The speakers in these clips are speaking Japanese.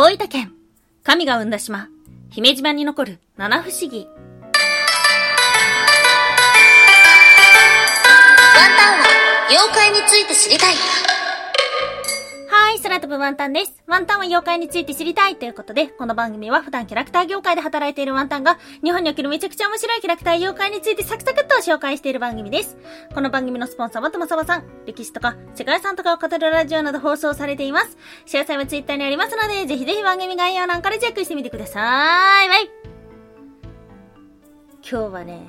大分県、神が生んだ島、姫島に残る七不思議。ワンタンは妖怪について知りたい。い、空飛ぶワンタンです。ワンタンは妖怪について知りたいということで、この番組は普段キャラクター業界で働いているワンタンが、日本におけるめちゃくちゃ面白いキャラクター妖怪についてサクサクっと紹介している番組です。この番組のスポンサーはともさばさん、歴史とか世界遺産とかを語るラジオなど放送されています。詳細はツイッターにありますので、ぜひぜひ番組概要欄からチェックしてみてください。バイ今日はね、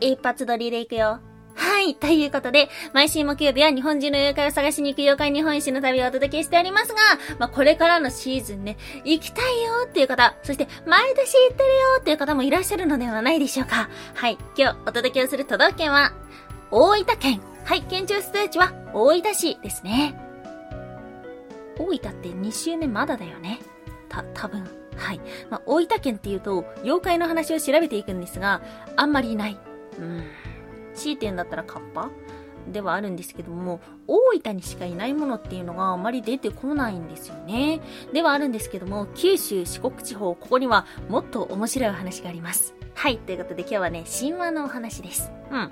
一発撮りでいくよ。はい。ということで、毎週木曜日は日本中の妖怪を探しに行く妖怪日本一の旅をお届けしておりますが、まあ、これからのシーズンね、行きたいよっていう方、そして毎年行ってるよっていう方もいらっしゃるのではないでしょうか。はい。今日お届けをする都道府県は、大分県。はい。県庁所在地は大分市ですね。大分って2週目まだだよね。た、多分。はい。まあ、大分県っていうと、妖怪の話を調べていくんですが、あんまりいない。うん。強いて言うんだったらカッパではあるんですけども、大分にしかいないものっていうのがあまり出てこないんですよね。ではあるんですけども、九州、四国地方、ここにはもっと面白いお話があります。はい、ということで今日はね、神話のお話です。うん。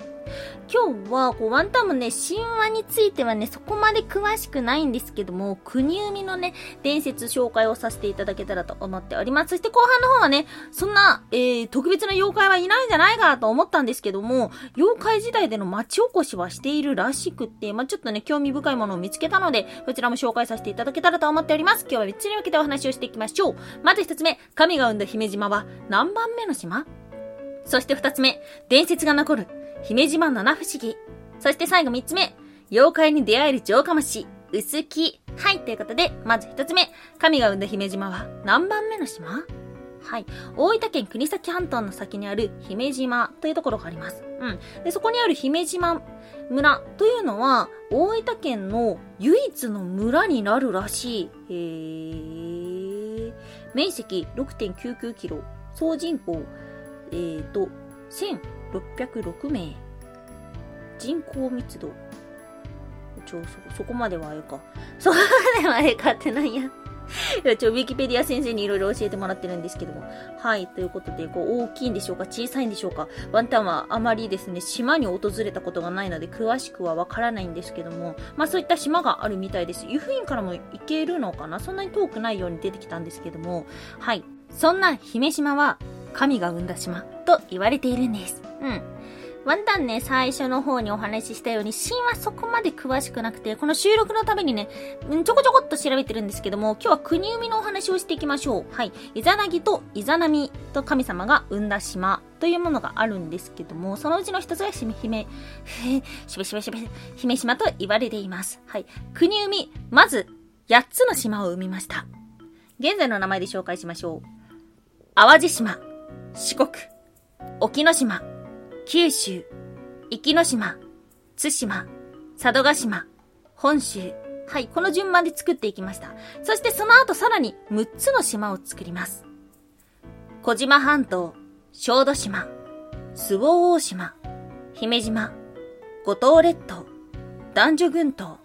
今日は、こう、ワンタンもね、神話についてはね、そこまで詳しくないんですけども、国生みのね、伝説紹介をさせていただけたらと思っております。そして後半の方はね、そんな、えー、特別な妖怪はいないんじゃないかと思ったんですけども、妖怪時代での町おこしはしているらしくって、まあ、ちょっとね、興味深いものを見つけたので、こちらも紹介させていただけたらと思っております。今日は3つに分けてお話をしていきましょう。まず1つ目、神が生んだ姫島は何番目の島？そして2つ目、伝説が残る姫島七不思議。そして最後三つ目、妖怪に出会える城下町、薄木。はい、ということで、まず一つ目、神が生んだ姫島は何番目の島？はい。大分県国東半島の先にある姫島というところがあります。うん。で、そこにある姫島村というのは、大分県の唯一の村になるらしい。へー。面積6.99キロ。総人口、えーと、1606名。人口密度。ちょ、そ、そこまではあれか。そこまではあれかってなんや。ちょ、ウィキペディア先生にいろいろ教えてもらってるんですけども。はい。ということで、こう、大きいんでしょうか小さいんでしょうかワンタンはあまりですね、島に訪れたことがないので、詳しくはわからないんですけども、まあそういった島があるみたいです。湯布院からも行けるのかな？そんなに遠くないように出てきたんですけども、はい。そんな姫島は、神が生んだ島と言われているんです。うん。ワンタンね、最初の方にお話ししたように、神話そこまで詳しくなくて、この収録のためにね、ちょこちょこっと調べてるんですけども、今日は国生みのお話をしていきましょう。はい。イザナギとイザナミと神様が生んだ島というものがあるんですけども、そのうちの一つが姫、姫、しべしべしべ、姫島と言われています。はい。国生み、まず、8つの島を生みました。現在の名前で紹介しましょう。淡路島、四国、沖ノ島、九州、壱岐島、津島、佐渡島、本州。はい、この順番で作っていきました。そしてその後さらに6つの島を作ります。小島半島、小豆島、周防大島、姫島、五島列島、男女群島。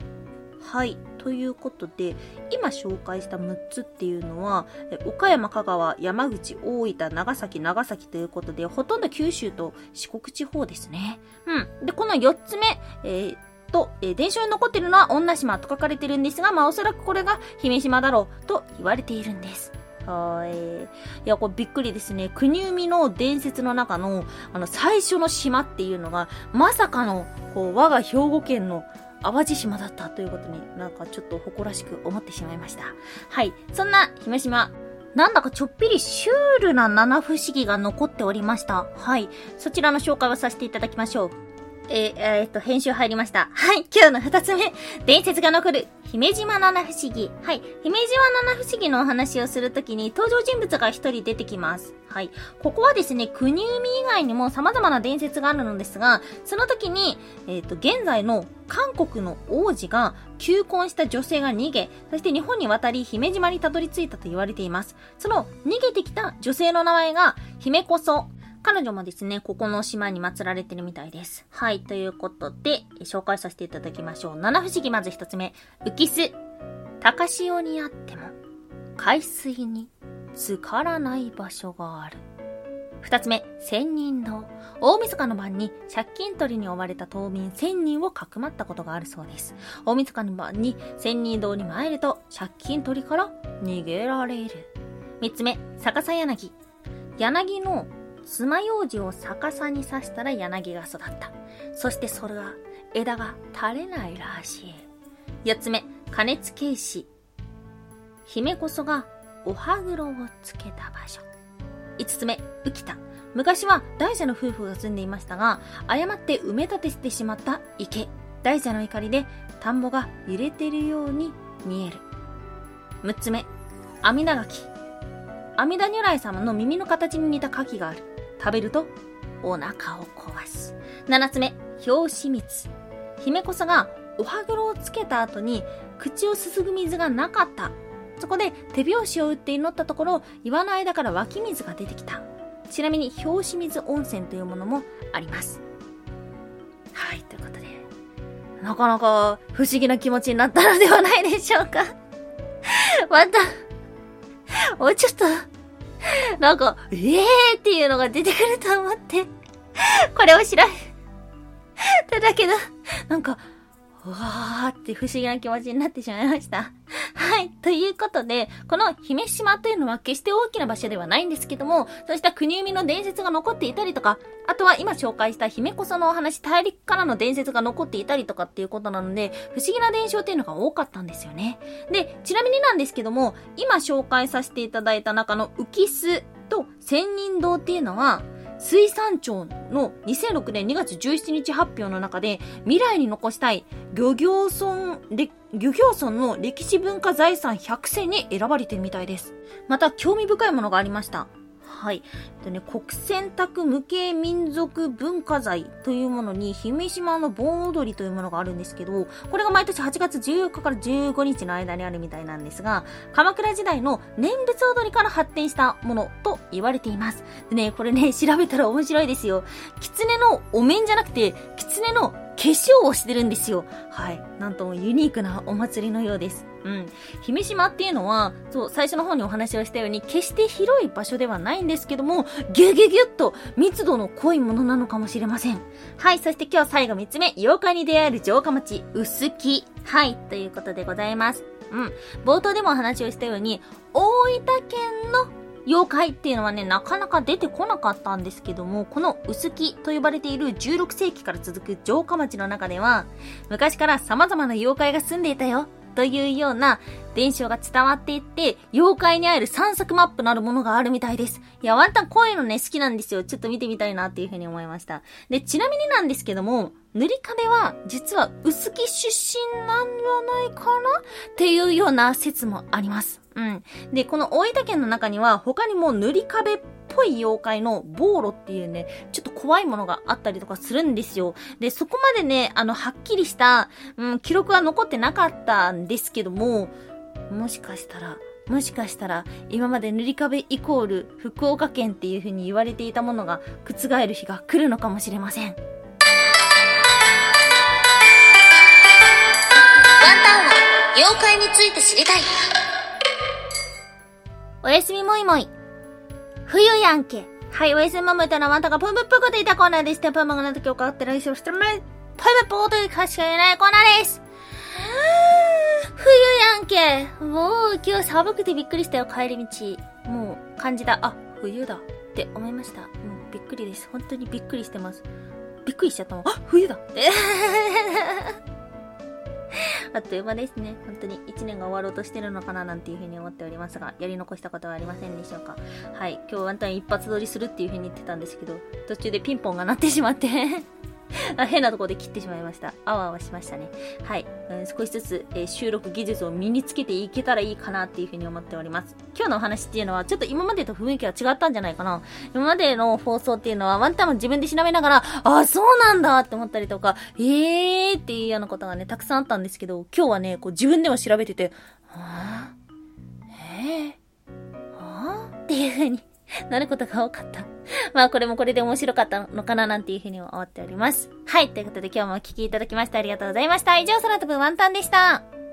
はい。ということで、今紹介した6つっていうのは、岡山、香川、山口、大分、長崎、長崎ということで、ほとんど九州と四国地方ですね。うん。で、この4つ目、えーと、えー、伝承に残ってるのは女島と書かれてるんですが、まあおそらくこれが姫島だろうと言われているんです。はい。いや、これびっくりですね。国生の伝説の中の、あの、最初の島っていうのが、まさかの、こう、我が兵庫県の淡路島だったということになんかちょっと誇らしく思ってしまいました。はい。そんな姫島、なんだかちょっぴりシュールな七不思議が残っておりました。はい。そちらの紹介をさせていただきましょう。えー、えー、っと、編集入りました。はい。今日の二つ目。伝説が残る姫島七不思議。はい。姫島七不思議のお話をするときに登場人物が一人出てきます。はい。ここはですね、国海以外にも様々な伝説があるのですが、その時に、えっ、と、現在の韓国の王子が求婚した女性が逃げ、そして日本に渡り姫島にたどり着いたと言われています。その逃げてきた女性の名前が姫こそ。彼女もですね、ここの島に祀られてるみたいです。はい、ということで、紹介させていただきましょう。七不思議まず一つ目。浮きす。高潮にあっても。海水に浸からない場所がある。二つ目、千人堂。大晦日の晩に借金取りに追われた島民千人をかくまったことがあるそうです。大晦日の晩に千人堂に参ると借金取りから逃げられる。三つ目、逆さ柳。柳の爪楊枝を逆さに刺したら柳が育った。そしてそれは枝が垂れないらしい。四つ目、加熱警視。姫こそがお歯黒をつけた場所。5つ目、浮田。昔は大蛇の夫婦が住んでいましたが、誤って埋め立てしてしまった池。大蛇の怒りで田んぼが揺れてるように見える。6つ目、阿弥陀柿。阿弥陀如来様の耳の形に似た柿がある。食べるとお腹を壊す。7つ目、表紙蜜。姫こそがお歯黒をつけた後に口をすすぐ水がなかったそこで手拍子を打って祈ったところ、岩の間から湧き水が出てきた。ちなみに、表紙水温泉というものもあります。はい、ということで、なかなか不思議な気持ちになったのではないでしょうか。また、もうちょっと、なんか、えーっていうのが出てくると思って、これを調べただけど、なんか、わーって不思議な気持ちになってしまいました。はい。ということで、この姫島というのは決して大きな場所ではないんですけども、そうした国生みの伝説が残っていたりとか、あとは今紹介した姫こそのお話、大陸からの伝説が残っていたりとかっていうことなので、不思議な伝承っていうのが多かったんですよね。で、ちなみになんですけども、今紹介させていただいた中の浮き巣と千人堂っていうのは、水産庁の2006年2月17日発表の中で未来に残したい漁業村、漁業村の歴史文化財産100選に選ばれてるみたいです。また興味深いものがありました。はい。でね、国選択無形民族文化財というものに、姫島の盆踊りというものがあるんですけど、これが毎年8月14日から15日の間にあるみたいなんですが、鎌倉時代の念仏踊りから発展したものと言われています。でね、これね、調べたら面白いですよ。狐のお面じゃなくて、狐の化粧をしてるんですよ。はい。なんともユニークなお祭りのようです。うん。姫島っていうのは、そう、最初の方にお話をしたように、決して広い場所ではないんですけども、ギュギュギュッと密度の濃いものなのかもしれません。はい、そして今日最後3つ目、妖怪に出会える城下町、薄木。はい、ということでございます。うん。冒頭でもお話をしたように、大分県の妖怪っていうのはね、なかなか出てこなかったんですけども、この薄木と呼ばれている16世紀から続く城下町の中では、昔から様々な妖怪が住んでいたよというような伝承が伝わっていって、妖怪に会える散策マップなるものがあるみたいです。いや、ワンタンこういうのね、好きなんですよ。ちょっと見てみたいなっていうふうに思いました。で、ちなみになんですけども、塗り壁は実は薄木出身なんじゃないかな？っていうような説もあります。うん。で、この大分県の中には他にも塗り壁っぽい妖怪のボーロっていうね、ちょっと怖いものがあったりとかするんですよ。で、そこまでね、あの、はっきりした、うん、記録は残ってなかったんですけども、もしかしたら、もしかしたら、今まで塗り壁イコール福岡県っていう風に言われていたものが覆る日が来るのかもしれません。ワンタンは妖怪について知りたい。おやすみもいもい。冬やんけ。はい、おやすみももいとのワンタがぷむぷくでいたコーナーです。テンパマがなんと今日かって来週してるね。ぷむぷくというかしか言えないコーナーです。冬やんけ。もう今日寒くてびっくりしたよ、帰り道。もう感じだ。あ、冬だって思いました。もうびっくりです。本当にびっくりしてます。びっくりしちゃったもん。あ、冬だって。あっという間ですね。本当に1年が終わろうとしてるのかななんていうふうに思っておりますが、やり残したことはありませんでしょうか？はい。今日ワンタン一発撮りするっていうふうに言ってたんですけど、途中でピンポンが鳴ってしまって 変なとこで切ってしまいました。あわあわしましたね。はい。うん、少しずつ、えー、収録技術を身につけていけたらいいかなっていうふうに思っております。今日のお話っていうのは、ちょっと今までと雰囲気が違ったんじゃないかな。今までの放送っていうのは、ワンタンも自分で調べながら、あ、そうなんだって思ったりとか、えーっていうようなことがね、たくさんあったんですけど、今日はね、こう自分でも調べてて、はぁえぇー、はぁっていうふうに なることが多かった。まあこれもこれで面白かったのかななんていうふうに思っております。はい。ということで今日もお聴きいただきましてありがとうございました。以上、空飛ぶワンタンでした。